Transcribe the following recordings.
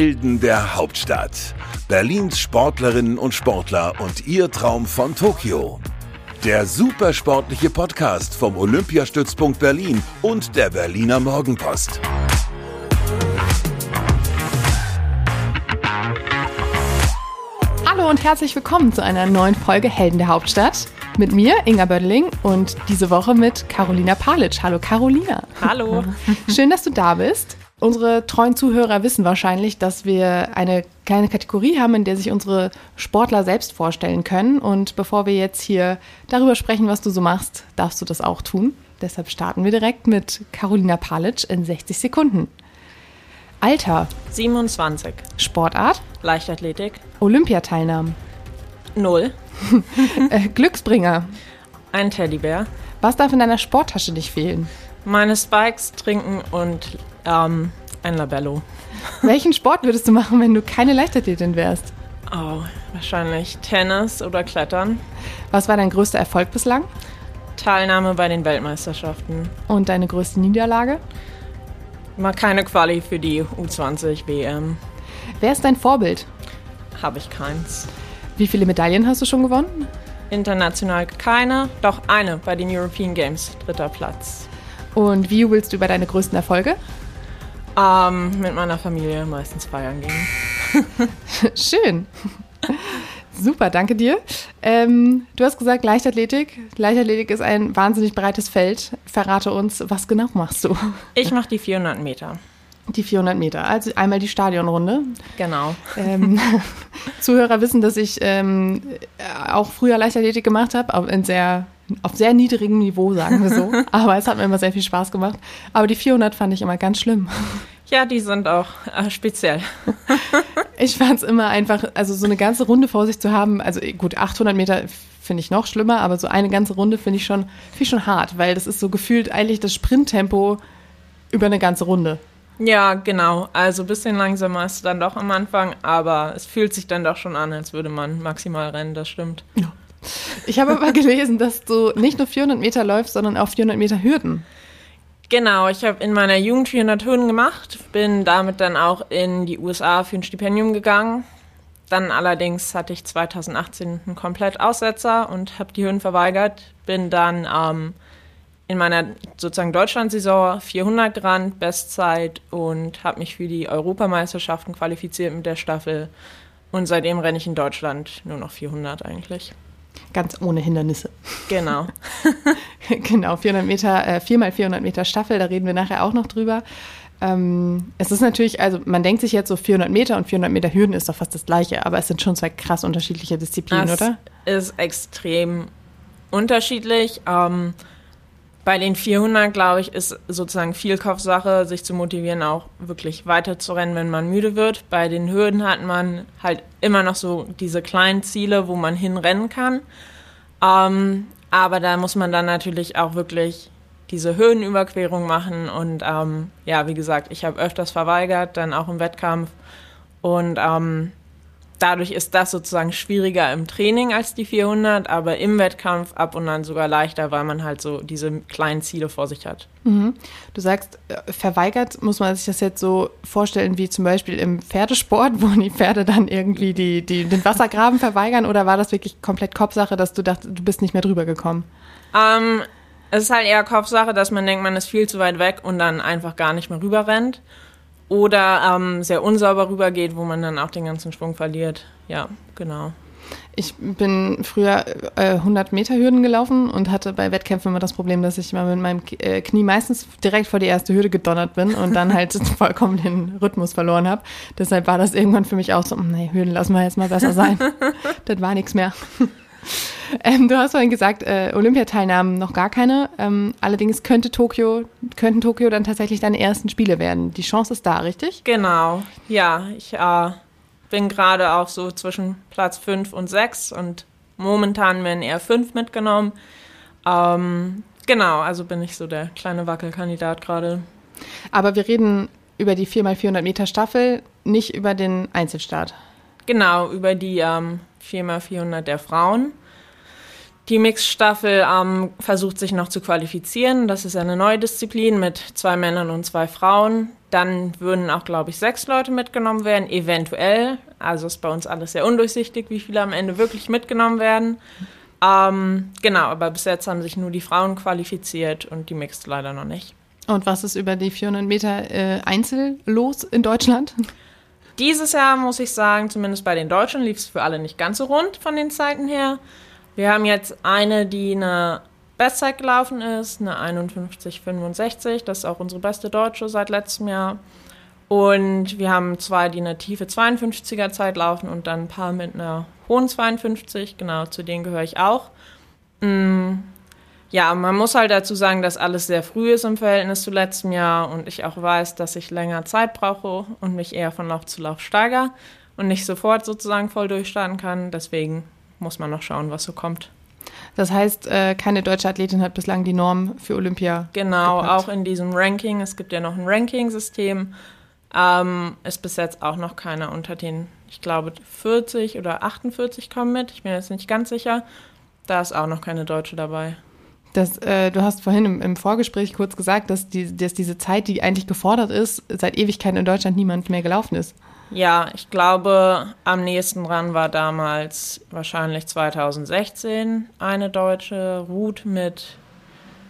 Helden der Hauptstadt. Berlins Sportlerinnen und Sportler und ihr Traum von Tokio. Der supersportliche Podcast vom Olympiastützpunkt Berlin und der Berliner Morgenpost. Hallo und herzlich willkommen zu einer neuen Folge Helden der Hauptstadt. Mit mir, Inga Bödeling, und diese Woche mit Carolina Palic. Hallo Carolina. Hallo. Schön, dass du da bist. Unsere treuen Zuhörer wissen wahrscheinlich, dass wir eine kleine Kategorie haben, in der sich unsere Sportler selbst vorstellen können. Und bevor wir jetzt hier darüber sprechen, was du so machst, darfst du das auch tun. Deshalb starten wir direkt mit Carolina Palic in 60 Sekunden. Alter, 27. Sportart, Leichtathletik. Olympiateilnahmen, Null. äh, Glücksbringer. Ein Teddybär. Was darf in deiner Sporttasche nicht fehlen? Meine Spikes, Trinken und ähm, ein Labello. Welchen Sport würdest du machen, wenn du keine Leichtathletin wärst? Oh, wahrscheinlich Tennis oder Klettern. Was war dein größter Erfolg bislang? Teilnahme bei den Weltmeisterschaften. Und deine größte Niederlage? Mal keine Quali für die U20 WM. Wer ist dein Vorbild? Habe ich keins. Wie viele Medaillen hast du schon gewonnen? International keine, doch eine bei den European Games. Dritter Platz. Und wie jubelst du über deine größten Erfolge? Ähm, mit meiner Familie meistens feiern gehen. Schön. Super, danke dir. Ähm, du hast gesagt Leichtathletik. Leichtathletik ist ein wahnsinnig breites Feld. Verrate uns, was genau machst du? Ich mache die 400 Meter. Die 400 Meter, also einmal die Stadionrunde. Genau. Ähm, Zuhörer wissen, dass ich ähm, auch früher Leichtathletik gemacht habe, in sehr, auf sehr niedrigem Niveau, sagen wir so. Aber es hat mir immer sehr viel Spaß gemacht. Aber die 400 fand ich immer ganz schlimm. Ja, die sind auch äh, speziell. Ich fand es immer einfach, also so eine ganze Runde vor sich zu haben, also gut, 800 Meter finde ich noch schlimmer, aber so eine ganze Runde finde ich schon, finde ich schon hart, weil das ist so gefühlt eigentlich das Sprinttempo über eine ganze Runde. Ja, genau. Also ein bisschen langsamer ist es dann doch am Anfang, aber es fühlt sich dann doch schon an, als würde man maximal rennen, das stimmt. Ich habe aber gelesen, dass du nicht nur 400 Meter läufst, sondern auch 400 Meter Hürden. Genau, ich habe in meiner Jugend 400 Hürden gemacht, bin damit dann auch in die USA für ein Stipendium gegangen. Dann allerdings hatte ich 2018 einen komplett Aussetzer und habe die Hürden verweigert. Bin dann ähm, in meiner sozusagen Deutschland-Saison 400 gerannt, Bestzeit und habe mich für die Europameisterschaften qualifiziert mit der Staffel. Und seitdem renne ich in Deutschland nur noch 400 eigentlich. Ganz ohne Hindernisse. Genau. genau, 400 Meter, äh, 4 400 Meter Staffel, da reden wir nachher auch noch drüber. Ähm, es ist natürlich, also man denkt sich jetzt so 400 Meter und 400 Meter Hürden ist doch fast das gleiche, aber es sind schon zwei krass unterschiedliche Disziplinen, das oder? ist extrem unterschiedlich. Ähm, bei den 400, glaube ich, ist sozusagen viel Kopfsache, sich zu motivieren, auch wirklich weiter zu rennen, wenn man müde wird. Bei den Hürden hat man halt immer noch so diese kleinen Ziele, wo man hinrennen kann. Ähm, aber da muss man dann natürlich auch wirklich diese Höhenüberquerung machen. Und ähm, ja, wie gesagt, ich habe öfters verweigert, dann auch im Wettkampf. Und ähm, dadurch ist das sozusagen schwieriger im Training als die 400, aber im Wettkampf ab und an sogar leichter, weil man halt so diese kleinen Ziele vor sich hat. Mhm. Du sagst, äh, verweigert, muss man sich das jetzt so vorstellen wie zum Beispiel im Pferdesport, wo die Pferde dann irgendwie die, die, den Wassergraben verweigern oder war das wirklich komplett Kopfsache, dass du dachtest, du bist nicht mehr drüber gekommen? Ähm, es ist halt eher Kopfsache, dass man denkt, man ist viel zu weit weg und dann einfach gar nicht mehr rüber rennt. Oder ähm, sehr unsauber rübergeht, wo man dann auch den ganzen Schwung verliert. Ja, genau. Ich bin früher äh, 100 Meter Hürden gelaufen und hatte bei Wettkämpfen immer das Problem, dass ich immer mit meinem äh, Knie meistens direkt vor die erste Hürde gedonnert bin und dann halt vollkommen den Rhythmus verloren habe. Deshalb war das irgendwann für mich auch so, nee, Hürden lassen wir jetzt mal besser sein. das war nichts mehr. Ähm, du hast vorhin gesagt, äh, Olympiateilnahmen noch gar keine. Ähm, allerdings könnte Tokio, könnten Tokio dann tatsächlich deine ersten Spiele werden. Die Chance ist da, richtig? Genau, ja. Ich äh, bin gerade auch so zwischen Platz 5 und 6 und momentan werden eher 5 mitgenommen. Ähm, genau, also bin ich so der kleine Wackelkandidat gerade. Aber wir reden über die 4x400 Meter Staffel, nicht über den Einzelstart. Genau, über die ähm, 4x400 der Frauen. Die Mixstaffel ähm, versucht sich noch zu qualifizieren. Das ist eine neue Disziplin mit zwei Männern und zwei Frauen. Dann würden auch, glaube ich, sechs Leute mitgenommen werden, eventuell. Also ist bei uns alles sehr undurchsichtig, wie viele am Ende wirklich mitgenommen werden. Ähm, genau, aber bis jetzt haben sich nur die Frauen qualifiziert und die Mixed leider noch nicht. Und was ist über die 400 Meter äh, Einzel los in Deutschland? Dieses Jahr muss ich sagen, zumindest bei den Deutschen lief es für alle nicht ganz so rund von den Zeiten her. Wir haben jetzt eine, die eine Bestzeit gelaufen ist, eine 51,65. Das ist auch unsere beste Deutsche seit letztem Jahr. Und wir haben zwei, die eine tiefe 52er Zeit laufen und dann ein paar mit einer hohen 52. Genau, zu denen gehöre ich auch. Ja, man muss halt dazu sagen, dass alles sehr früh ist im Verhältnis zu letztem Jahr und ich auch weiß, dass ich länger Zeit brauche und mich eher von Lauf zu Lauf steigere und nicht sofort sozusagen voll durchstarten kann. Deswegen muss man noch schauen, was so kommt. Das heißt, äh, keine deutsche Athletin hat bislang die Norm für Olympia. Genau, gepackt. auch in diesem Ranking. Es gibt ja noch ein Ranking-System. Ähm, ist bis jetzt auch noch keiner unter den, ich glaube, 40 oder 48 kommen mit. Ich bin jetzt nicht ganz sicher. Da ist auch noch keine Deutsche dabei. Das, äh, du hast vorhin im, im, Vorgespräch kurz gesagt, dass, die, dass diese Zeit, die eigentlich gefordert ist, seit Ewigkeiten in Deutschland niemand mehr gelaufen ist. Ja, ich glaube, am nächsten dran war damals wahrscheinlich 2016 eine deutsche Route mit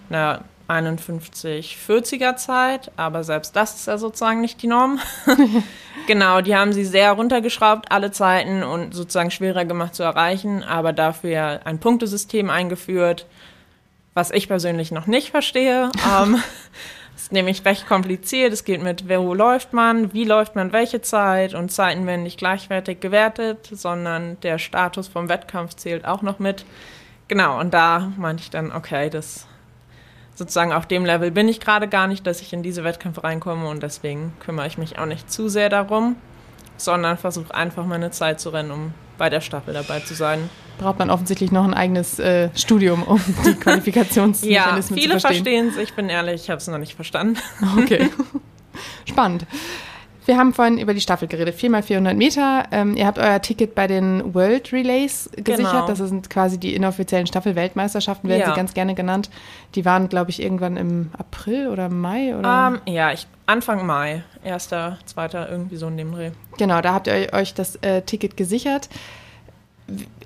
einer 51-40er Zeit, aber selbst das ist ja sozusagen nicht die Norm. genau, die haben sie sehr runtergeschraubt, alle Zeiten und sozusagen schwerer gemacht zu erreichen, aber dafür ein Punktesystem eingeführt, was ich persönlich noch nicht verstehe. ähm, ist nämlich recht kompliziert. Es geht mit, wo läuft man, wie läuft man welche Zeit und Zeiten werden nicht gleichwertig gewertet, sondern der Status vom Wettkampf zählt auch noch mit. Genau, und da meinte ich dann, okay, das sozusagen auf dem Level bin ich gerade gar nicht, dass ich in diese Wettkämpfe reinkomme und deswegen kümmere ich mich auch nicht zu sehr darum, sondern versuche einfach meine Zeit zu rennen, um bei der Staffel dabei zu sein braucht man offensichtlich noch ein eigenes äh, Studium, um die Qualifikationsmechanismen ja, zu verstehen. viele verstehen es. Ich bin ehrlich, ich habe es noch nicht verstanden. Okay. Spannend. Wir haben vorhin über die Staffel geredet. 4x400 Meter. Ähm, ihr habt euer Ticket bei den World Relays gesichert. Genau. Das sind quasi die inoffiziellen Staffel-Weltmeisterschaften, werden ja. sie ganz gerne genannt. Die waren, glaube ich, irgendwann im April oder Mai? Oder? Um, ähm, ja, ich, Anfang Mai. Erster, zweiter, irgendwie so in dem Dreh. Genau, da habt ihr euch das äh, Ticket gesichert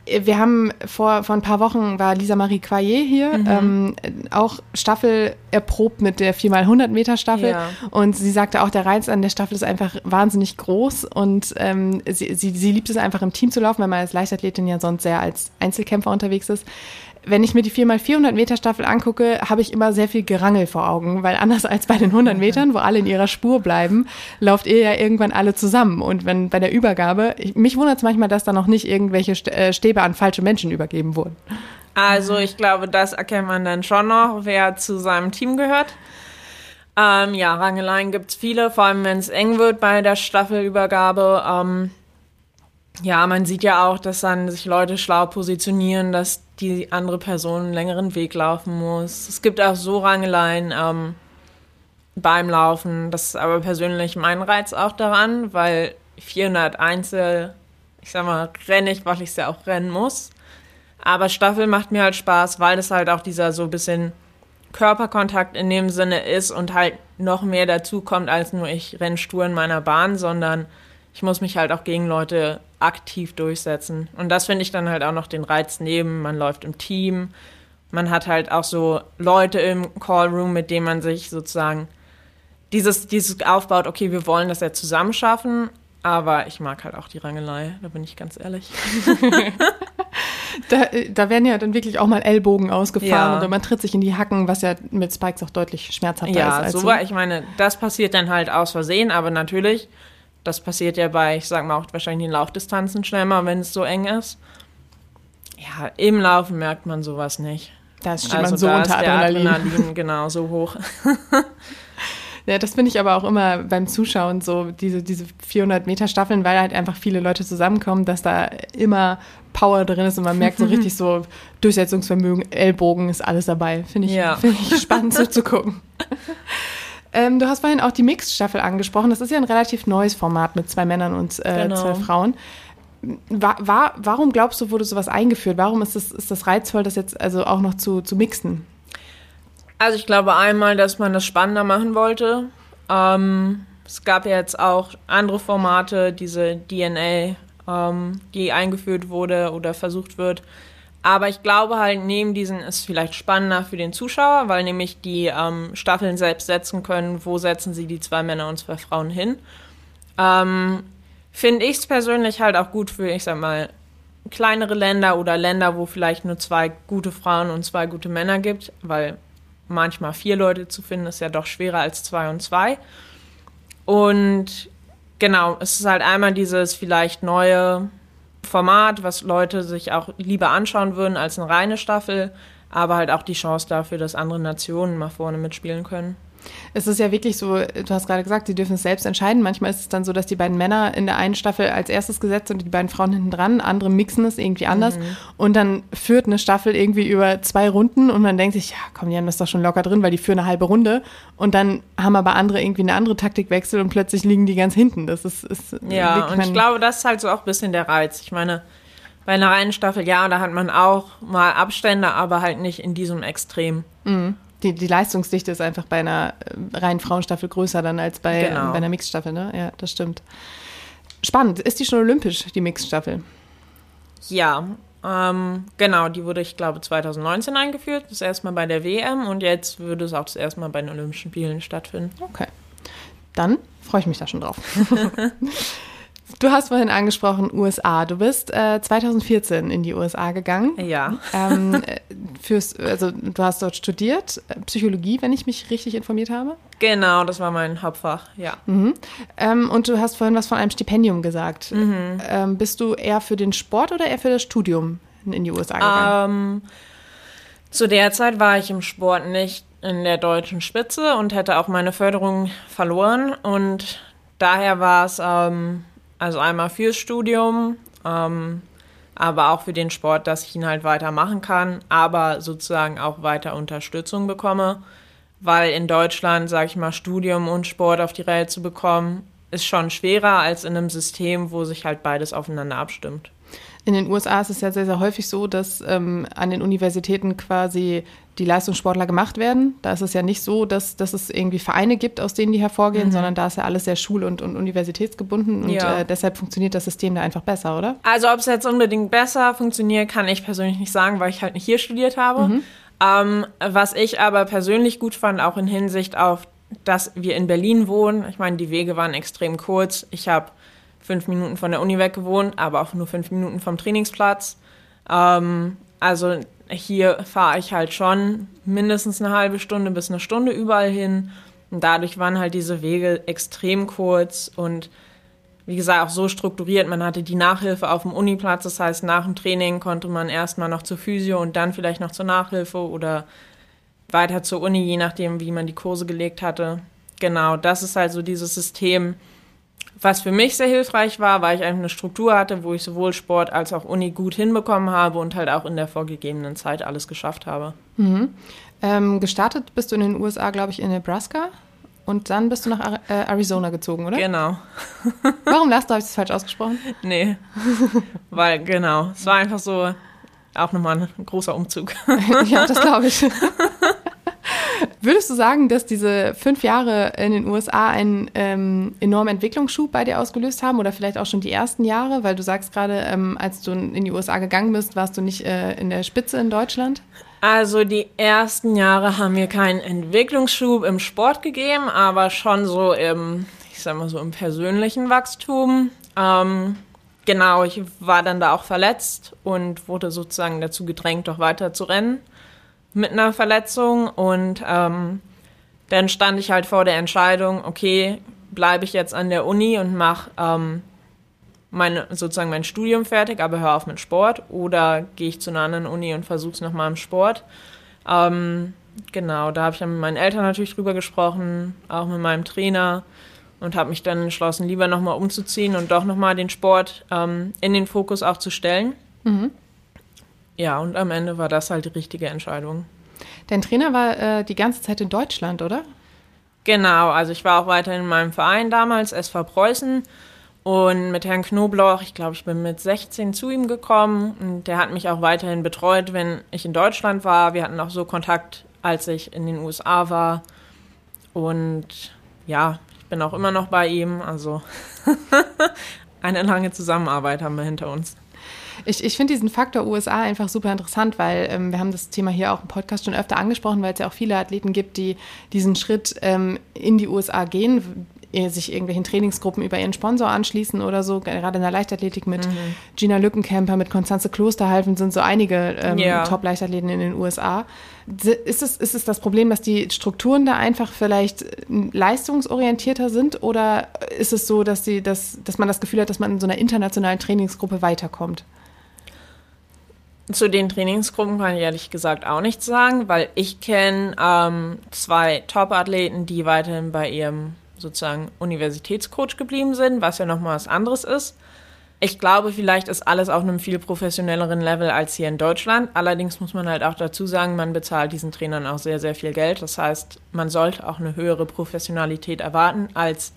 wir haben vor, vor ein paar Wochen war Lisa Marie Quayer hier, mhm. ähm, auch Staffel erprobt mit der 4x100 Meter Staffel. Ja. Und sie sagte auch, der Reiz an der Staffel ist einfach wahnsinnig groß und ähm, sie, sie, sie liebt es einfach im Team zu laufen, weil man als Leichtathletin ja sonst sehr als Einzelkämpfer unterwegs ist wenn ich mir die 4x400 Meter Staffel angucke, habe ich immer sehr viel Gerangel vor Augen, weil anders als bei den 100 Metern, wo alle in ihrer Spur bleiben, lauft ihr ja irgendwann alle zusammen. Und wenn bei der Übergabe, ich, mich wundert es manchmal, dass da noch nicht irgendwelche äh, Stäbe an falsche Menschen übergeben wurden. Also ich glaube, das erkennt man dann schon noch, wer zu seinem Team gehört. Ähm, ja, Rangeleien gibt es viele, vor allem wenn es eng wird bei der Staffelübergabe. Ähm, ja, man sieht ja auch, dass dann sich Leute schlau positionieren, dass die andere Person einen längeren Weg laufen muss. Es gibt auch so Rangeleien ähm, beim Laufen. Das ist aber persönlich mein Reiz auch daran, weil 400 Einzel, ich sag mal, renne ich, weil ich es ja auch rennen muss. Aber Staffel macht mir halt Spaß, weil es halt auch dieser so ein bisschen Körperkontakt in dem Sinne ist und halt noch mehr dazu kommt, als nur ich renne stur in meiner Bahn, sondern ich muss mich halt auch gegen Leute aktiv durchsetzen. Und das finde ich dann halt auch noch den Reiz neben. Man läuft im Team. Man hat halt auch so Leute im Callroom, mit denen man sich sozusagen dieses, dieses aufbaut, okay, wir wollen das ja zusammen schaffen, aber ich mag halt auch die Rangelei, da bin ich ganz ehrlich. da, da werden ja dann wirklich auch mal Ellbogen ausgefahren ja. oder man tritt sich in die Hacken, was ja mit Spikes auch deutlich schmerzhafter ja, ist. Ja, so war, ich meine, das passiert dann halt aus Versehen, aber natürlich das passiert ja bei, ich sag mal, auch wahrscheinlich den Laufdistanzen schnell mal, wenn es so eng ist. Ja, im Laufen merkt man sowas nicht. Das steht also man so da unter Adrenalin. Adrenalin. genau, so hoch. Ja, das finde ich aber auch immer beim Zuschauen so, diese, diese 400 Meter Staffeln, weil halt einfach viele Leute zusammenkommen, dass da immer Power drin ist und man merkt so richtig so Durchsetzungsvermögen, Ellbogen ist alles dabei. Finde ich, ja. find ich spannend so zu gucken. Ähm, du hast vorhin auch die Mixed-Staffel angesprochen. Das ist ja ein relativ neues Format mit zwei Männern und äh, genau. zwei Frauen. war, war, warum glaubst du, wurde sowas eingeführt? Warum ist das, ist das reizvoll, das jetzt also auch noch zu, zu mixen? Also ich glaube einmal, dass man das spannender machen wollte. Ähm, es gab ja jetzt auch andere Formate, diese DNA, ähm, die eingeführt wurde oder versucht wird. Aber ich glaube halt, neben diesen ist vielleicht spannender für den Zuschauer, weil nämlich die ähm, Staffeln selbst setzen können, wo setzen sie die zwei Männer und zwei Frauen hin. Ähm, Finde ich es persönlich halt auch gut für, ich sag mal, kleinere Länder oder Länder, wo vielleicht nur zwei gute Frauen und zwei gute Männer gibt, weil manchmal vier Leute zu finden ist ja doch schwerer als zwei und zwei. Und genau, es ist halt einmal dieses vielleicht neue Format, was Leute sich auch lieber anschauen würden als eine reine Staffel, aber halt auch die Chance dafür, dass andere Nationen mal vorne mitspielen können. Es ist ja wirklich so, du hast gerade gesagt, sie dürfen es selbst entscheiden. Manchmal ist es dann so, dass die beiden Männer in der einen Staffel als erstes gesetzt sind und die beiden Frauen hinten dran. Andere mixen es irgendwie anders. Mhm. Und dann führt eine Staffel irgendwie über zwei Runden und man denkt sich, ja, komm, die haben das doch schon locker drin, weil die führen eine halbe Runde. Und dann haben aber andere irgendwie eine andere Taktikwechsel und plötzlich liegen die ganz hinten. Das ist, ist ja, und ich glaube, das ist halt so auch ein bisschen der Reiz. Ich meine, bei einer reinen Staffel, ja, da hat man auch mal Abstände, aber halt nicht in diesem Extrem. Mhm die, die Leistungsdichte ist einfach bei einer äh, reinen Frauenstaffel größer dann als bei, genau. bei einer Mixstaffel, ne? Ja, das stimmt. Spannend. Ist die schon olympisch, die Mixstaffel? Ja, ähm, genau, die wurde, ich glaube, 2019 eingeführt. Das erste Mal bei der WM und jetzt würde es auch das erste Mal bei den Olympischen Spielen stattfinden. Okay. Dann freue ich mich da schon drauf. Du hast vorhin angesprochen USA. Du bist äh, 2014 in die USA gegangen. Ja. Ähm, äh, fürs, also du hast dort studiert, äh, Psychologie, wenn ich mich richtig informiert habe. Genau, das war mein Hauptfach, ja. Mhm. Ähm, und du hast vorhin was von einem Stipendium gesagt. Mhm. Ähm, bist du eher für den Sport oder eher für das Studium in die USA gegangen? Ähm, zu der Zeit war ich im Sport nicht in der deutschen Spitze und hätte auch meine Förderung verloren. Und daher war es ähm, also einmal fürs Studium, ähm, aber auch für den Sport, dass ich ihn halt weitermachen kann, aber sozusagen auch weiter Unterstützung bekomme. Weil in Deutschland, sage ich mal, Studium und Sport auf die Reihe zu bekommen, ist schon schwerer als in einem System, wo sich halt beides aufeinander abstimmt. In den USA ist es ja sehr, sehr häufig so, dass ähm, an den Universitäten quasi die Leistungssportler gemacht werden. Da ist es ja nicht so, dass, dass es irgendwie Vereine gibt, aus denen die hervorgehen, mhm. sondern da ist ja alles sehr schul- und, und universitätsgebunden und ja. äh, deshalb funktioniert das System da einfach besser, oder? Also ob es jetzt unbedingt besser funktioniert, kann ich persönlich nicht sagen, weil ich halt nicht hier studiert habe. Mhm. Ähm, was ich aber persönlich gut fand, auch in Hinsicht auf, dass wir in Berlin wohnen. Ich meine, die Wege waren extrem kurz. Ich habe fünf Minuten von der Uni weg gewohnt, aber auch nur fünf Minuten vom Trainingsplatz. Ähm, also hier fahre ich halt schon mindestens eine halbe Stunde bis eine Stunde überall hin. Und dadurch waren halt diese Wege extrem kurz und wie gesagt auch so strukturiert. Man hatte die Nachhilfe auf dem Uniplatz, das heißt nach dem Training konnte man erstmal noch zur Physio und dann vielleicht noch zur Nachhilfe oder weiter zur Uni, je nachdem, wie man die Kurse gelegt hatte. Genau, das ist halt so dieses System, was für mich sehr hilfreich war, weil ich einfach eine Struktur hatte, wo ich sowohl Sport als auch Uni gut hinbekommen habe und halt auch in der vorgegebenen Zeit alles geschafft habe. Mhm. Ähm, gestartet bist du in den USA, glaube ich, in Nebraska. Und dann bist du nach Ar äh, Arizona gezogen, oder? Genau. Warum lachst du? Habe ich das falsch ausgesprochen? Nee. Weil, genau. Es war einfach so auch nochmal ein großer Umzug. ja, das glaube ich. Würdest du sagen, dass diese fünf Jahre in den USA einen ähm, enormen Entwicklungsschub bei dir ausgelöst haben oder vielleicht auch schon die ersten Jahre? Weil du sagst gerade, ähm, als du in die USA gegangen bist, warst du nicht äh, in der Spitze in Deutschland? Also die ersten Jahre haben mir keinen Entwicklungsschub im Sport gegeben, aber schon so im, ich sag mal so im persönlichen Wachstum. Ähm, genau, ich war dann da auch verletzt und wurde sozusagen dazu gedrängt, doch weiter zu rennen mit einer Verletzung und ähm, dann stand ich halt vor der Entscheidung, okay, bleibe ich jetzt an der Uni und mache ähm, meine, sozusagen mein Studium fertig, aber hör auf mit Sport oder gehe ich zu einer anderen Uni und versuche es nochmal im Sport. Ähm, genau, da habe ich dann mit meinen Eltern natürlich drüber gesprochen, auch mit meinem Trainer und habe mich dann entschlossen, lieber nochmal umzuziehen und doch nochmal den Sport ähm, in den Fokus auch zu stellen. Mhm. Ja, und am Ende war das halt die richtige Entscheidung. Dein Trainer war äh, die ganze Zeit in Deutschland, oder? Genau, also ich war auch weiter in meinem Verein damals, SV Preußen. Und mit Herrn Knobloch, ich glaube, ich bin mit 16 zu ihm gekommen und der hat mich auch weiterhin betreut, wenn ich in Deutschland war. Wir hatten auch so Kontakt, als ich in den USA war. Und ja, ich bin auch immer noch bei ihm. Also eine lange Zusammenarbeit haben wir hinter uns. Ich, ich finde diesen Faktor USA einfach super interessant, weil ähm, wir haben das Thema hier auch im Podcast schon öfter angesprochen, weil es ja auch viele Athleten gibt, die diesen Schritt ähm, in die USA gehen, sich irgendwelchen Trainingsgruppen über ihren Sponsor anschließen oder so. Gerade in der Leichtathletik mit mhm. Gina Lückenkämper, mit Konstanze Klosterhalfen sind so einige ähm, ja. Top-Leichtathleten in den USA. Ist es, ist es das Problem, dass die Strukturen da einfach vielleicht äh, leistungsorientierter sind oder ist es so, dass, die, dass, dass man das Gefühl hat, dass man in so einer internationalen Trainingsgruppe weiterkommt? Zu den Trainingsgruppen kann ich ehrlich gesagt auch nichts sagen, weil ich kenne ähm, zwei Top-Athleten, die weiterhin bei ihrem sozusagen Universitätscoach geblieben sind, was ja nochmal was anderes ist. Ich glaube, vielleicht ist alles auf einem viel professionelleren Level als hier in Deutschland. Allerdings muss man halt auch dazu sagen, man bezahlt diesen Trainern auch sehr, sehr viel Geld. Das heißt, man sollte auch eine höhere Professionalität erwarten als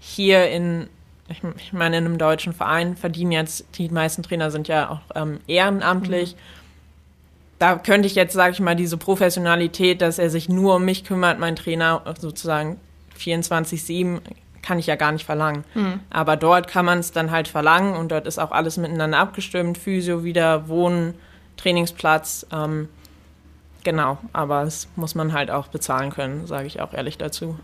hier in, ich, meine, in einem deutschen Verein verdienen jetzt, die meisten Trainer sind ja auch ähm, ehrenamtlich. Mhm. Da könnte ich jetzt, sage ich mal, diese Professionalität, dass er sich nur um mich kümmert, mein Trainer sozusagen 24-7 kann ich ja gar nicht verlangen. Mhm. Aber dort kann man es dann halt verlangen und dort ist auch alles miteinander abgestimmt. Physio wieder, Wohnen, Trainingsplatz. Ähm, genau, aber es muss man halt auch bezahlen können, sage ich auch ehrlich dazu.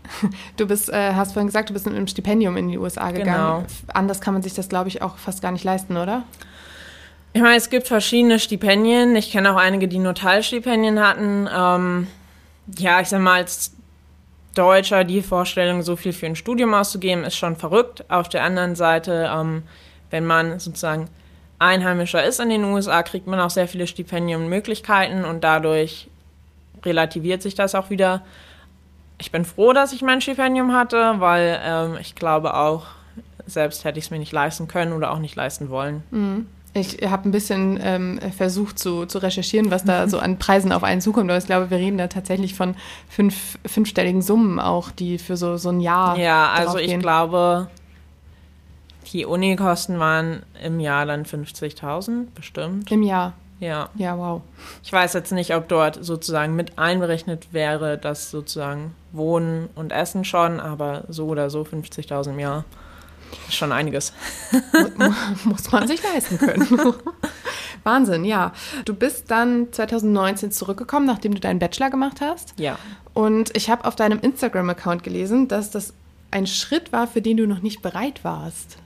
Du bist, äh, hast vorhin gesagt, du bist mit einem Stipendium in die USA gegangen. Genau. Anders kann man sich das, glaube ich, auch fast gar nicht leisten, oder? Ich meine, es gibt verschiedene Stipendien. Ich kenne auch einige, die nur Teilstipendien hatten. Ähm, ja, ich sag mal, als Deutscher die Vorstellung, so viel für ein Studium auszugeben, ist schon verrückt. Auf der anderen Seite, ähm, wenn man sozusagen Einheimischer ist in den USA, kriegt man auch sehr viele Stipendiummöglichkeiten und dadurch relativiert sich das auch wieder. Ich bin froh, dass ich mein Stipendium hatte, weil ähm, ich glaube auch, selbst hätte ich es mir nicht leisten können oder auch nicht leisten wollen. Mhm. Ich habe ein bisschen ähm, versucht zu, zu recherchieren, was da so an Preisen auf einen zukommt. Aber ich glaube, wir reden da tatsächlich von fünf, fünfstelligen Summen auch, die für so, so ein Jahr. Ja, also ich glaube, die Unikosten waren im Jahr dann 50.000 bestimmt. Im Jahr. Ja. Ja, wow. Ich weiß jetzt nicht, ob dort sozusagen mit einberechnet wäre, dass sozusagen Wohnen und Essen schon, aber so oder so 50.000 im Jahr. Schon einiges. Muss man sich leisten können. Wahnsinn, ja. Du bist dann 2019 zurückgekommen, nachdem du deinen Bachelor gemacht hast. Ja. Und ich habe auf deinem Instagram-Account gelesen, dass das ein Schritt war, für den du noch nicht bereit warst.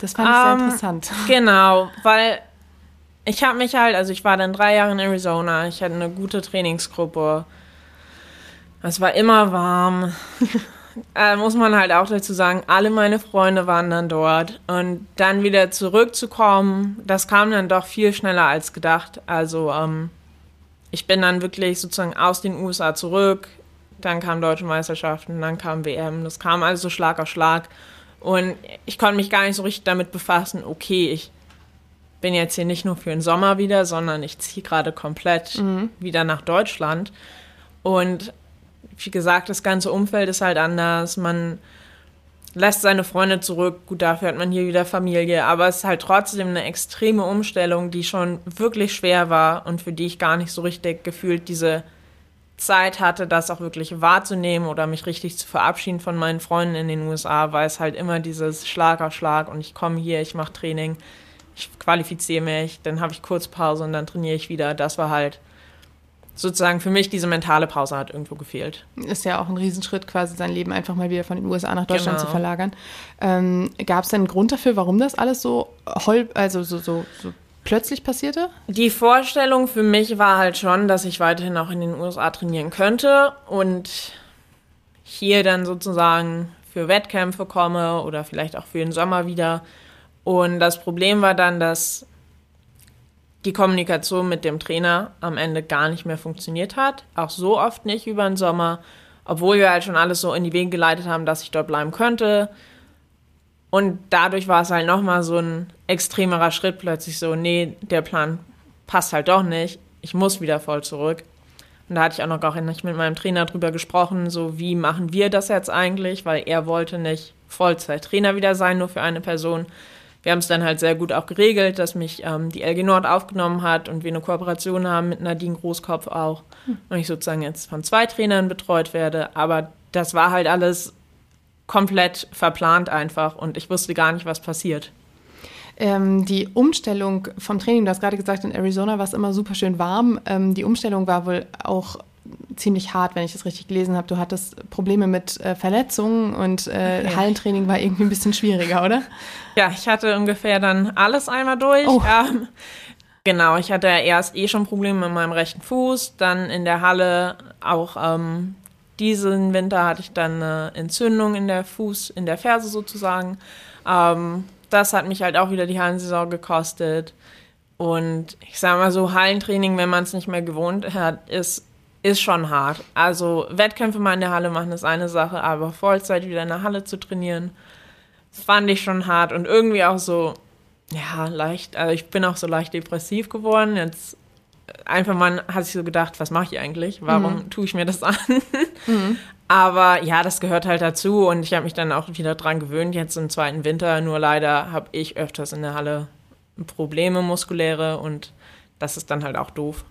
Das fand ich um, sehr ähm, interessant. Genau, weil ich habe mich halt, also ich war dann drei Jahre in Arizona, ich hatte eine gute Trainingsgruppe. Es war immer warm. äh, muss man halt auch dazu sagen, alle meine Freunde waren dann dort. Und dann wieder zurückzukommen, das kam dann doch viel schneller als gedacht. Also ähm, ich bin dann wirklich sozusagen aus den USA zurück. Dann kamen Deutsche Meisterschaften, dann kam WM. Das kam also so Schlag auf Schlag. Und ich konnte mich gar nicht so richtig damit befassen, okay, ich bin jetzt hier nicht nur für den Sommer wieder, sondern ich ziehe gerade komplett mhm. wieder nach Deutschland. Und wie gesagt, das ganze Umfeld ist halt anders. Man lässt seine Freunde zurück. Gut, dafür hat man hier wieder Familie. Aber es ist halt trotzdem eine extreme Umstellung, die schon wirklich schwer war und für die ich gar nicht so richtig gefühlt diese Zeit hatte, das auch wirklich wahrzunehmen oder mich richtig zu verabschieden von meinen Freunden in den USA, weil es halt immer dieses Schlag auf Schlag und ich komme hier, ich mache Training, ich qualifiziere mich, dann habe ich Kurzpause und dann trainiere ich wieder. Das war halt sozusagen für mich diese mentale Pause hat irgendwo gefehlt. Ist ja auch ein Riesenschritt, quasi sein Leben einfach mal wieder von den USA nach Deutschland genau. zu verlagern. Ähm, Gab es denn einen Grund dafür, warum das alles so, also so, so, so plötzlich passierte? Die Vorstellung für mich war halt schon, dass ich weiterhin auch in den USA trainieren könnte und hier dann sozusagen für Wettkämpfe komme oder vielleicht auch für den Sommer wieder. Und das Problem war dann, dass die Kommunikation mit dem Trainer am Ende gar nicht mehr funktioniert hat. Auch so oft nicht über den Sommer, obwohl wir halt schon alles so in die Wege geleitet haben, dass ich dort bleiben könnte. Und dadurch war es halt nochmal so ein extremerer Schritt plötzlich so, nee, der Plan passt halt doch nicht. Ich muss wieder voll zurück. Und da hatte ich auch noch gar nicht mit meinem Trainer drüber gesprochen, so wie machen wir das jetzt eigentlich, weil er wollte nicht Vollzeit-Trainer wieder sein, nur für eine Person. Wir haben es dann halt sehr gut auch geregelt, dass mich ähm, die LG Nord aufgenommen hat und wir eine Kooperation haben mit Nadine Großkopf auch. Hm. Und ich sozusagen jetzt von zwei Trainern betreut werde. Aber das war halt alles komplett verplant einfach und ich wusste gar nicht, was passiert. Ähm, die Umstellung vom Training, du hast gerade gesagt, in Arizona war es immer super schön warm. Ähm, die Umstellung war wohl auch ziemlich hart, wenn ich das richtig gelesen habe. Du hattest Probleme mit äh, Verletzungen und äh, okay. Hallentraining war irgendwie ein bisschen schwieriger, oder? Ja, ich hatte ungefähr dann alles einmal durch. Oh. Ähm, genau, ich hatte erst eh schon Probleme mit meinem rechten Fuß, dann in der Halle auch ähm, diesen Winter hatte ich dann eine Entzündung in der Fuß, in der Ferse sozusagen. Ähm, das hat mich halt auch wieder die Hallensaison gekostet. Und ich sage mal so, Hallentraining, wenn man es nicht mehr gewohnt hat, ist, ist schon hart. Also Wettkämpfe mal in der Halle machen ist eine Sache, aber Vollzeit wieder in der Halle zu trainieren, fand ich schon hart und irgendwie auch so, ja, leicht, also ich bin auch so leicht depressiv geworden. Jetzt einfach mal hat sich so gedacht, was mache ich eigentlich? Warum mhm. tue ich mir das an? Mhm. Aber ja, das gehört halt dazu und ich habe mich dann auch wieder dran gewöhnt, jetzt im zweiten Winter. Nur leider habe ich öfters in der Halle Probleme muskuläre und das ist dann halt auch doof.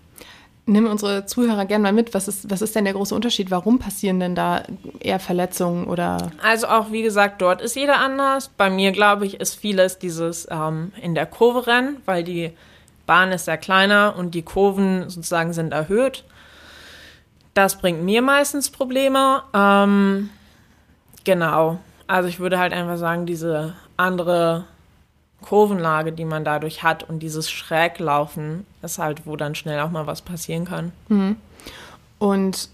Nimm unsere Zuhörer gerne mal mit. Was ist, was ist denn der große Unterschied? Warum passieren denn da eher Verletzungen oder? Also auch wie gesagt, dort ist jeder anders. Bei mir glaube ich ist vieles dieses ähm, in der Kurve rennen, weil die Bahn ist sehr kleiner und die Kurven sozusagen sind erhöht. Das bringt mir meistens Probleme. Ähm, genau. Also ich würde halt einfach sagen, diese andere Kurvenlage, die man dadurch hat und dieses Schräglaufen ist halt, wo dann schnell auch mal was passieren kann. Mhm. Und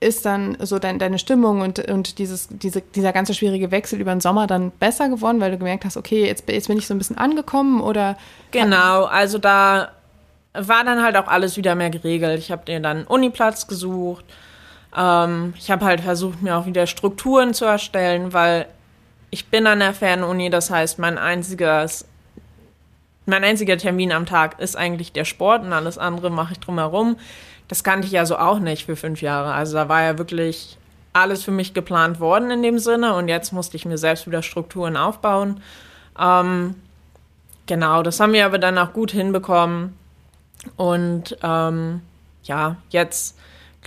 ist dann so dein, deine Stimmung und, und dieses, diese, dieser ganze schwierige Wechsel über den Sommer dann besser geworden, weil du gemerkt hast, okay, jetzt, jetzt bin ich so ein bisschen angekommen oder? Genau, also da war dann halt auch alles wieder mehr geregelt. Ich habe dir dann Uniplatz gesucht. Ähm, ich habe halt versucht, mir auch wieder Strukturen zu erstellen, weil ich bin an der Fernuni, das heißt, mein einziges, mein einziger Termin am Tag ist eigentlich der Sport und alles andere mache ich drumherum das kannte ich ja so auch nicht für fünf Jahre. Also da war ja wirklich alles für mich geplant worden in dem Sinne und jetzt musste ich mir selbst wieder Strukturen aufbauen. Ähm, genau, das haben wir aber dann auch gut hinbekommen. Und ähm, ja, jetzt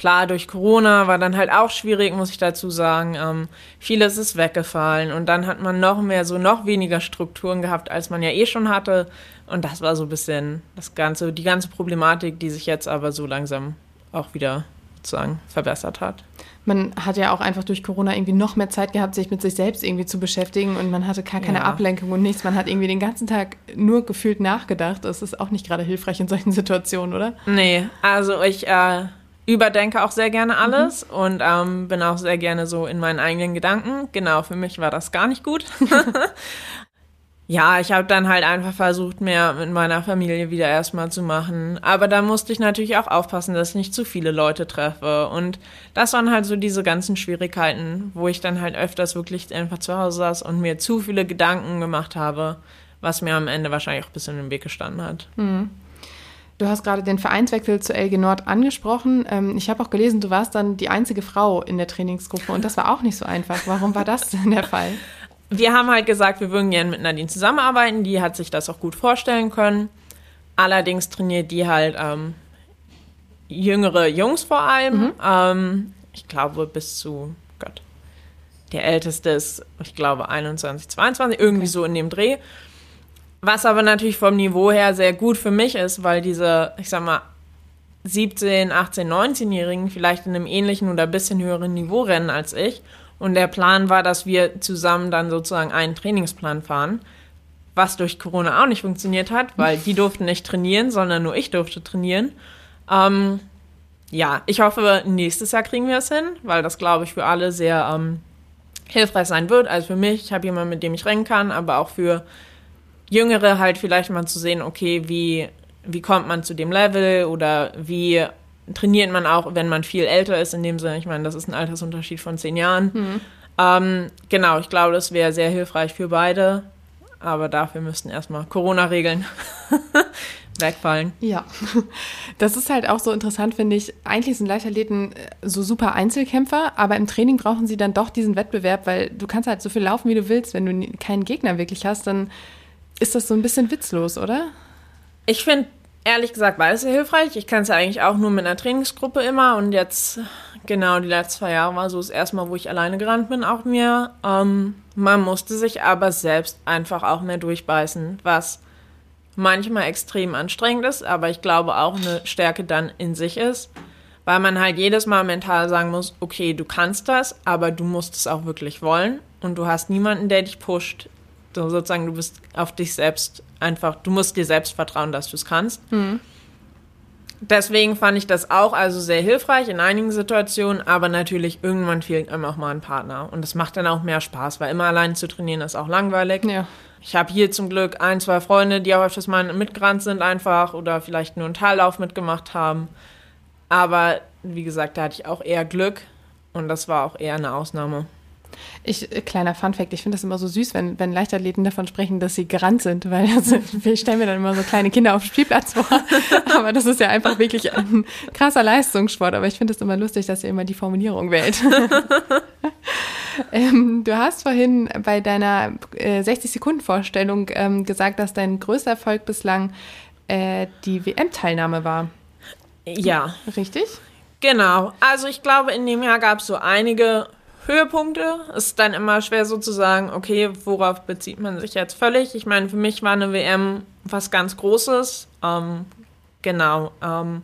klar, durch Corona war dann halt auch schwierig, muss ich dazu sagen. Ähm, vieles ist weggefallen und dann hat man noch mehr, so noch weniger Strukturen gehabt, als man ja eh schon hatte. Und das war so ein bisschen das ganze, die ganze Problematik, die sich jetzt aber so langsam auch wieder sozusagen verbessert hat. Man hat ja auch einfach durch Corona irgendwie noch mehr Zeit gehabt, sich mit sich selbst irgendwie zu beschäftigen und man hatte gar keine ja. Ablenkung und nichts. Man hat irgendwie den ganzen Tag nur gefühlt nachgedacht. Das ist auch nicht gerade hilfreich in solchen Situationen, oder? Nee, also ich äh, überdenke auch sehr gerne alles mhm. und ähm, bin auch sehr gerne so in meinen eigenen Gedanken. Genau, für mich war das gar nicht gut. ja, ich habe dann halt einfach versucht, mehr mit meiner Familie wieder erstmal zu machen. Aber da musste ich natürlich auch aufpassen, dass ich nicht zu viele Leute treffe. Und das waren halt so diese ganzen Schwierigkeiten, wo ich dann halt öfters wirklich einfach zu Hause saß und mir zu viele Gedanken gemacht habe, was mir am Ende wahrscheinlich auch ein bisschen im Weg gestanden hat. Mhm. Du hast gerade den Vereinswechsel zu LG Nord angesprochen. Ähm, ich habe auch gelesen, du warst dann die einzige Frau in der Trainingsgruppe und das war auch nicht so einfach. Warum war das denn der Fall? Wir haben halt gesagt, wir würden gerne mit Nadine zusammenarbeiten. Die hat sich das auch gut vorstellen können. Allerdings trainiert die halt ähm, jüngere Jungs vor allem. Mhm. Ähm, ich glaube bis zu Gott. Der älteste ist, ich glaube, 21, 22, irgendwie okay. so in dem Dreh. Was aber natürlich vom Niveau her sehr gut für mich ist, weil diese, ich sag mal, 17, 18, 19-Jährigen vielleicht in einem ähnlichen oder ein bisschen höheren Niveau rennen als ich. Und der Plan war, dass wir zusammen dann sozusagen einen Trainingsplan fahren, was durch Corona auch nicht funktioniert hat, weil die durften nicht trainieren, sondern nur ich durfte trainieren. Ähm, ja, ich hoffe, nächstes Jahr kriegen wir es hin, weil das, glaube ich, für alle sehr ähm, hilfreich sein wird. Also für mich, ich habe jemanden, mit dem ich rennen kann, aber auch für Jüngere halt vielleicht mal zu sehen, okay, wie, wie kommt man zu dem Level oder wie trainiert man auch, wenn man viel älter ist, in dem Sinne, ich meine, das ist ein Altersunterschied von zehn Jahren. Mhm. Ähm, genau, ich glaube, das wäre sehr hilfreich für beide, aber dafür müssten erstmal Corona-Regeln wegfallen. Ja, das ist halt auch so interessant, finde ich. Eigentlich sind Leichtathleten äh, so super Einzelkämpfer, aber im Training brauchen sie dann doch diesen Wettbewerb, weil du kannst halt so viel laufen, wie du willst. Wenn du keinen Gegner wirklich hast, dann ist das so ein bisschen witzlos, oder? Ich finde, ehrlich gesagt, beides sehr hilfreich. Ich kann es ja eigentlich auch nur mit einer Trainingsgruppe immer und jetzt, genau, die letzten zwei Jahre war so das erste Mal, wo ich alleine gerannt bin, auch mir. Ähm, man musste sich aber selbst einfach auch mehr durchbeißen, was manchmal extrem anstrengend ist, aber ich glaube auch eine Stärke dann in sich ist, weil man halt jedes Mal mental sagen muss, okay, du kannst das, aber du musst es auch wirklich wollen und du hast niemanden, der dich pusht. Du, sozusagen, du bist auf dich selbst einfach, du musst dir selbst vertrauen, dass du es kannst. Mhm. Deswegen fand ich das auch also sehr hilfreich in einigen Situationen, aber natürlich irgendwann fehlt einem auch mal ein Partner. Und das macht dann auch mehr Spaß, weil immer allein zu trainieren ist auch langweilig. Ja. Ich habe hier zum Glück ein, zwei Freunde, die auch öfters mal mitgerannt sind einfach oder vielleicht nur einen Teillauf mitgemacht haben. Aber wie gesagt, da hatte ich auch eher Glück und das war auch eher eine Ausnahme. Ich, äh, kleiner Funfact, ich finde das immer so süß, wenn, wenn Leichtathleten davon sprechen, dass sie gerannt sind, weil also, wir stellen mir dann immer so kleine Kinder auf dem Spielplatz vor. Aber das ist ja einfach wirklich ein krasser Leistungssport. Aber ich finde es immer lustig, dass ihr immer die Formulierung wählt. ähm, du hast vorhin bei deiner äh, 60-Sekunden-Vorstellung ähm, gesagt, dass dein größter Erfolg bislang äh, die WM-Teilnahme war. Ja. Richtig? Genau. Also ich glaube, in dem Jahr gab es so einige Höhepunkte. Ist dann immer schwer so zu sagen, okay, worauf bezieht man sich jetzt völlig? Ich meine, für mich war eine WM was ganz Großes. Ähm, genau. Ähm,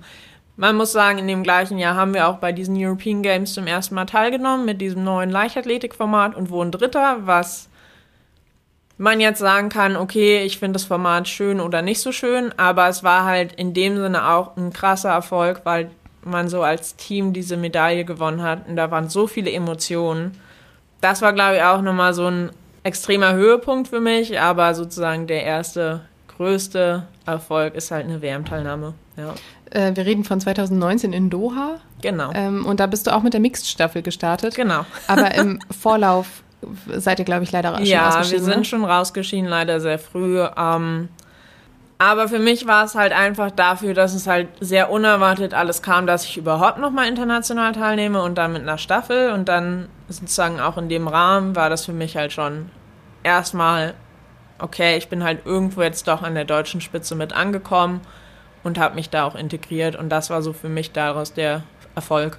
man muss sagen, in dem gleichen Jahr haben wir auch bei diesen European Games zum ersten Mal teilgenommen mit diesem neuen Leichtathletikformat und wurden Dritter, was man jetzt sagen kann, okay, ich finde das Format schön oder nicht so schön, aber es war halt in dem Sinne auch ein krasser Erfolg, weil man so als Team diese Medaille gewonnen hat. Und da waren so viele Emotionen. Das war, glaube ich, auch nochmal so ein extremer Höhepunkt für mich, aber sozusagen der erste größte Erfolg ist halt eine WM-Teilnahme. Ja. Äh, wir reden von 2019 in Doha. Genau. Ähm, und da bist du auch mit der Mixed-Staffel gestartet. Genau. Aber im Vorlauf seid ihr, glaube ich, leider schon ja, rausgeschieden. Ja, wir sind ne? schon rausgeschieden, leider sehr früh. Ähm, aber für mich war es halt einfach dafür, dass es halt sehr unerwartet alles kam, dass ich überhaupt nochmal international teilnehme und dann mit einer Staffel. Und dann sozusagen auch in dem Rahmen war das für mich halt schon erstmal, okay, ich bin halt irgendwo jetzt doch an der deutschen Spitze mit angekommen und habe mich da auch integriert. Und das war so für mich daraus der Erfolg.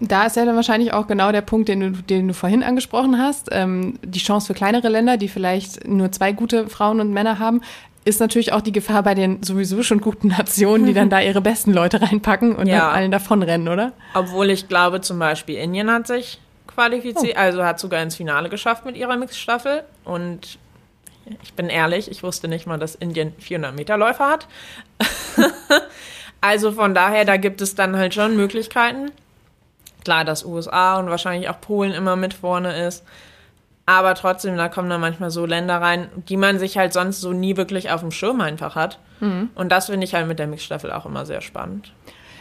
Da ist ja dann wahrscheinlich auch genau der Punkt, den du, den du vorhin angesprochen hast. Ähm, die Chance für kleinere Länder, die vielleicht nur zwei gute Frauen und Männer haben, ist natürlich auch die Gefahr bei den sowieso schon guten Nationen, die dann da ihre besten Leute reinpacken und ja. dann allen davonrennen, oder? Obwohl ich glaube, zum Beispiel Indien hat sich qualifiziert, oh. also hat sogar ins Finale geschafft mit ihrer Mixstaffel. Und ich bin ehrlich, ich wusste nicht mal, dass Indien 400 Meter Läufer hat. also von daher, da gibt es dann halt schon Möglichkeiten. Klar, dass USA und wahrscheinlich auch Polen immer mit vorne ist. Aber trotzdem, da kommen dann manchmal so Länder rein, die man sich halt sonst so nie wirklich auf dem Schirm einfach hat. Mhm. Und das finde ich halt mit der Mixstaffel auch immer sehr spannend.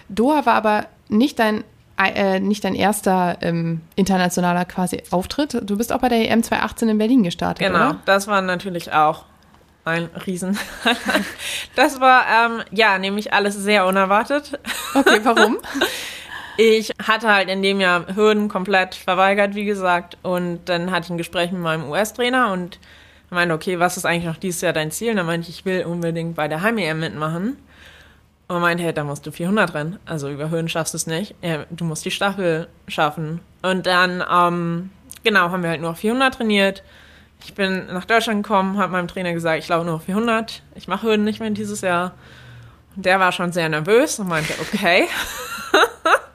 Doha war aber nicht dein, äh, nicht dein erster ähm, internationaler quasi Auftritt. Du bist auch bei der EM 2018 in Berlin gestartet. Genau, oder? das war natürlich auch ein Riesen. das war ähm, ja nämlich alles sehr unerwartet. Okay, warum? Ich hatte halt in dem Jahr Hürden komplett verweigert, wie gesagt. Und dann hatte ich ein Gespräch mit meinem US-Trainer und meinte, okay, was ist eigentlich noch dieses Jahr dein Ziel? Und dann meinte ich, ich will unbedingt bei der Heim-EM mitmachen. Und meinte, hey, da musst du 400 rennen. Also über Höhen schaffst du es nicht. Ja, du musst die Staffel schaffen. Und dann, ähm, genau, haben wir halt nur 400 trainiert. Ich bin nach Deutschland gekommen, habe meinem Trainer gesagt, ich laufe nur 400. Ich mache Hürden nicht mehr dieses Jahr. Und der war schon sehr nervös und meinte, okay.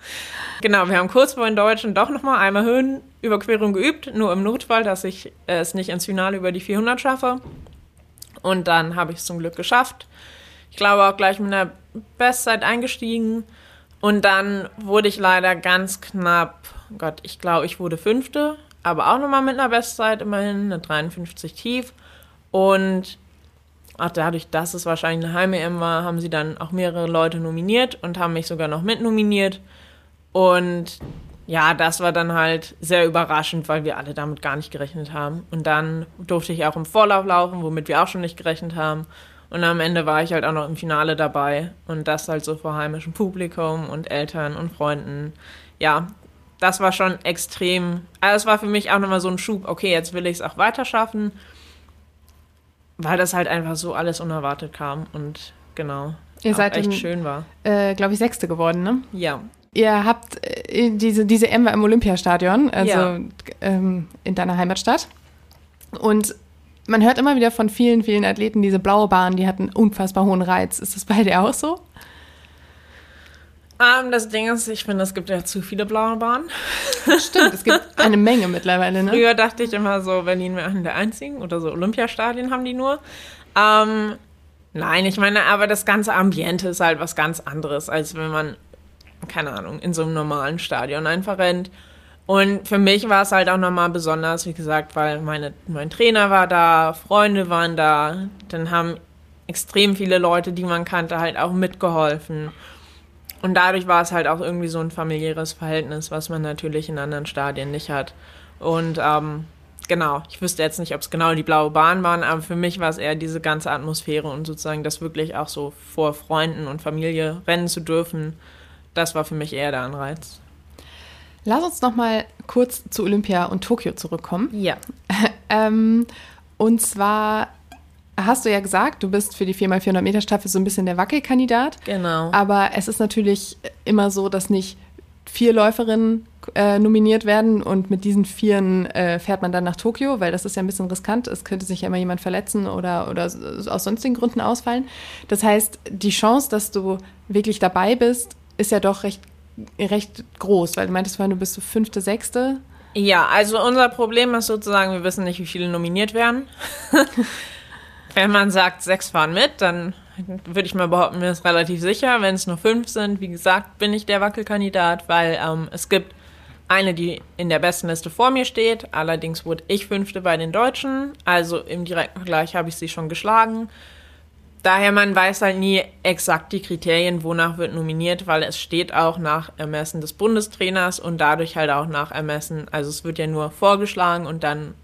Genau, wir haben kurz vor den Deutschen doch nochmal einmal Höhenüberquerung geübt, nur im Notfall, dass ich es nicht ins Finale über die 400 schaffe. Und dann habe ich es zum Glück geschafft. Ich glaube auch gleich mit einer Bestzeit eingestiegen. Und dann wurde ich leider ganz knapp, Gott, ich glaube, ich wurde Fünfte, aber auch nochmal mit einer Bestzeit immerhin, eine 53 tief. Und auch dadurch, dass es wahrscheinlich eine Heim-EM war, haben sie dann auch mehrere Leute nominiert und haben mich sogar noch mit nominiert. Und ja, das war dann halt sehr überraschend, weil wir alle damit gar nicht gerechnet haben. Und dann durfte ich auch im Vorlauf laufen, womit wir auch schon nicht gerechnet haben. Und am Ende war ich halt auch noch im Finale dabei und das halt so vor heimischem Publikum und Eltern und Freunden. Ja, das war schon extrem. Also es war für mich auch nochmal so ein Schub. Okay, jetzt will ich es auch weiter schaffen, weil das halt einfach so alles unerwartet kam und genau. Ihr seid echt im, schön war. Äh, Glaube ich, Sechste geworden, ne? Ja. Ihr habt äh, diese, diese M war im Olympiastadion, also Ja. ähm, in deiner Heimatstadt. Und man hört immer wieder von vielen, vielen Athleten, diese blaue Bahn, die hatten unfassbar hohen Reiz. Ist das bei dir auch so? Ähm, das Ding ist, ich finde, es gibt ja zu viele blaue Bahnen. Stimmt, es gibt eine Menge mittlerweile, ne? Früher dachte ich immer so, Berlin wäre einer der einzigen oder so Olympiastadien haben die nur. Ähm, nein, ich meine, aber das ganze Ambiente ist halt was ganz anderes, als wenn man, keine Ahnung, in so einem normalen Stadion einfach rennt. Und für mich war es halt auch nochmal besonders, wie gesagt, weil meine, mein Trainer war da, Freunde waren da, dann haben extrem viele Leute, die man kannte, halt auch mitgeholfen. Und dadurch war es halt auch irgendwie so ein familiäres Verhältnis, was man natürlich in anderen Stadien nicht hat. Und ähm, genau, ich wüsste jetzt nicht, ob es genau die blaue Bahn waren, aber für mich war es eher diese ganze Atmosphäre und sozusagen das wirklich auch so vor Freunden und Familie rennen zu dürfen. Das war für mich eher der Anreiz. Lass uns noch mal kurz zu Olympia und Tokio zurückkommen. Ja. Ähm, und zwar hast du ja gesagt, du bist für die 4x400 Meter Staffel so ein bisschen der Wackelkandidat. Genau. Aber es ist natürlich immer so, dass nicht vier Läuferinnen äh, nominiert werden und mit diesen Vieren äh, fährt man dann nach Tokio, weil das ist ja ein bisschen riskant. Es könnte sich ja immer jemand verletzen oder, oder aus sonstigen Gründen ausfallen. Das heißt, die Chance, dass du wirklich dabei bist, ist ja doch recht, recht groß, weil du meintest vorhin, du bist so fünfte, sechste. Ja, also unser Problem ist sozusagen, wir wissen nicht, wie viele nominiert werden. Wenn man sagt, sechs fahren mit, dann würde ich mal behaupten, mir ist relativ sicher. Wenn es nur fünf sind, wie gesagt, bin ich der Wackelkandidat, weil ähm, es gibt eine, die in der besten Liste vor mir steht. Allerdings wurde ich fünfte bei den Deutschen. Also im direkten Vergleich habe ich sie schon geschlagen. Daher, man weiß halt nie exakt die Kriterien, wonach wird nominiert, weil es steht auch nach Ermessen des Bundestrainers und dadurch halt auch nach Ermessen, also es wird ja nur vorgeschlagen und dann,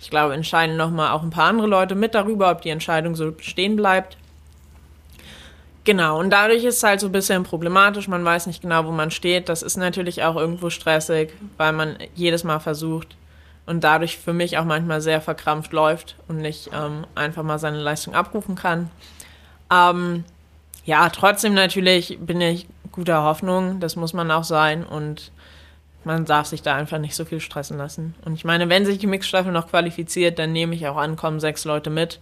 ich glaube, entscheiden nochmal auch ein paar andere Leute mit darüber, ob die Entscheidung so stehen bleibt. Genau, und dadurch ist es halt so ein bisschen problematisch, man weiß nicht genau, wo man steht. Das ist natürlich auch irgendwo stressig, weil man jedes Mal versucht und dadurch für mich auch manchmal sehr verkrampft läuft und nicht ähm, einfach mal seine Leistung abrufen kann. Ähm, ja, trotzdem natürlich bin ich guter Hoffnung, das muss man auch sein und man darf sich da einfach nicht so viel stressen lassen. Und ich meine, wenn sich die Mixstaffel noch qualifiziert, dann nehme ich auch an, kommen sechs Leute mit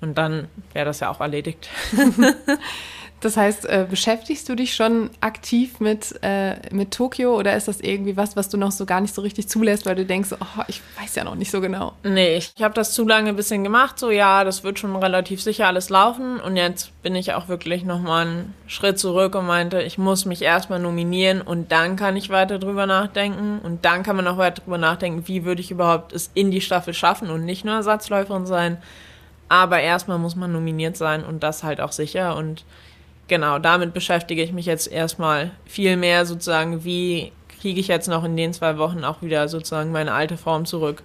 und dann wäre das ja auch erledigt. Das heißt, äh, beschäftigst du dich schon aktiv mit, äh, mit Tokio oder ist das irgendwie was, was du noch so gar nicht so richtig zulässt, weil du denkst, oh, ich weiß ja noch nicht so genau? Nee, ich habe das zu lange ein bisschen gemacht, so ja, das wird schon relativ sicher alles laufen und jetzt bin ich auch wirklich nochmal einen Schritt zurück und meinte, ich muss mich erstmal nominieren und dann kann ich weiter drüber nachdenken und dann kann man auch weiter drüber nachdenken, wie würde ich überhaupt es in die Staffel schaffen und nicht nur Ersatzläuferin sein. Aber erstmal muss man nominiert sein und das halt auch sicher und genau, damit beschäftige ich mich jetzt erstmal viel mehr sozusagen, wie kriege ich jetzt noch in den zwei Wochen auch wieder sozusagen meine alte Form zurück.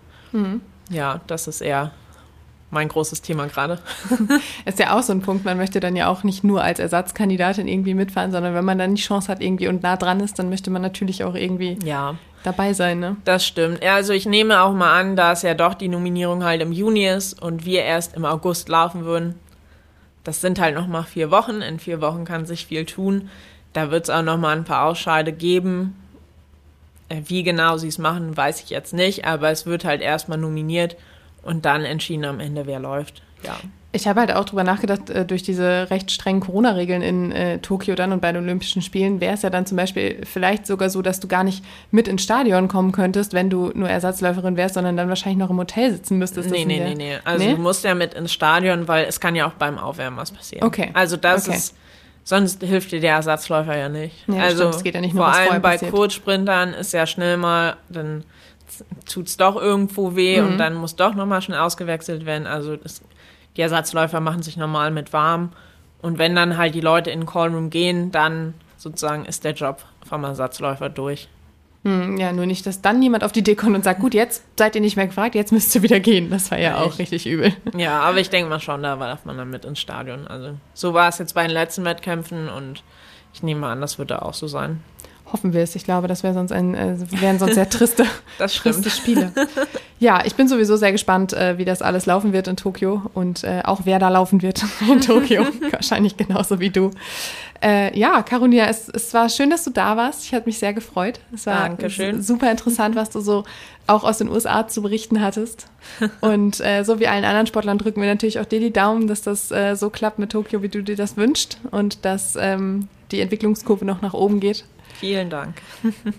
Ja, das ist eher mein großes Thema gerade. Ist ja auch so ein Punkt, man möchte dann ja auch nicht nur als Ersatzkandidatin irgendwie mitfahren, sondern wenn man dann die Chance hat irgendwie und nah dran ist, dann möchte man natürlich auch irgendwie Ja, dabei sein, ne? das stimmt. Ja, Also ich nehme auch mal an, dass ja doch die Nominierung halt im Juni ist und wir erst im August laufen würden. Das sind halt noch mal vier Wochen. In vier Wochen kann sich viel tun. Da wird es auch noch mal ein paar Ausscheide geben. Äh, Wie genau sie es machen, weiß ich jetzt nicht, aber es wird halt erstmal nominiert und dann entschieden am Ende, wer läuft. Ja. Ich habe halt auch drüber nachgedacht, äh, durch diese recht strengen Corona-Regeln in äh, Tokio dann und bei den Olympischen Spielen wäre es ja dann zum Beispiel vielleicht sogar so, dass du gar nicht mit ins Stadion kommen könntest, wenn du nur Ersatzläuferin wärst, sondern dann wahrscheinlich noch im Hotel sitzen müsstest. Nee, nee, nee, nee. Also Nee? du musst ja mit ins Stadion, weil es kann ja auch beim Aufwärmen was passieren. Okay. Also das Okay. ist, sonst hilft dir der Ersatzläufer ja nicht. Ja, also stimmt. Es geht ja nicht nur, vor allem bei passiert. Kurzsprintern ist ja schnell mal, dann tut's doch irgendwo weh Mhm. und dann muss doch nochmal schnell ausgewechselt werden. Also das, die Ersatzläufer machen sich normal mit warm. Und wenn dann halt die Leute in den Callroom gehen, dann sozusagen ist der Job vom Ersatzläufer durch. Hm, ja, nur nicht, dass dann jemand auf die Idee kommt und sagt, gut, jetzt seid ihr nicht mehr gefragt, jetzt müsst ihr wieder gehen. Das war ja, ja auch richtig übel. Ja, aber ich denke mal schon, da darf man dann mit ins Stadion. Also so war es jetzt bei den letzten Wettkämpfen und ich nehme an, das wird da auch so sein. Hoffen wir es. Ich glaube, das wäre sonst ein, äh, wären sonst sehr triste, triste Spiele. Ja, ich bin sowieso sehr gespannt, äh, wie das alles laufen wird in Tokio und äh, auch wer da laufen wird in Tokio. Wahrscheinlich genauso wie du. Äh, ja, Carolia, es, es war schön, dass du da warst. Ich hatte mich sehr gefreut. Es war Dankeschön. super interessant, was du so auch aus den USA zu berichten hattest. Und äh, so wie allen anderen Sportlern drücken wir natürlich auch dir die Daumen, dass das äh, so klappt mit Tokio, wie du dir das wünschst und dass ähm, die Entwicklungskurve noch nach oben geht. Vielen Dank.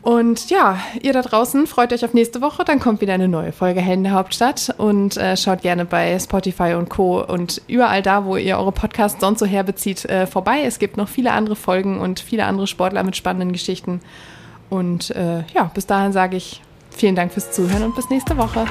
Und ja, ihr da draußen freut euch auf nächste Woche. Dann kommt wieder eine neue Folge Helden der Hauptstadt. Und äh, schaut gerne bei Spotify und Co. und überall da, wo ihr eure Podcasts sonst so herbezieht, äh, vorbei. Es gibt noch viele andere Folgen und viele andere Sportler mit spannenden Geschichten. Und äh, ja, bis dahin sage ich vielen Dank fürs Zuhören und bis nächste Woche.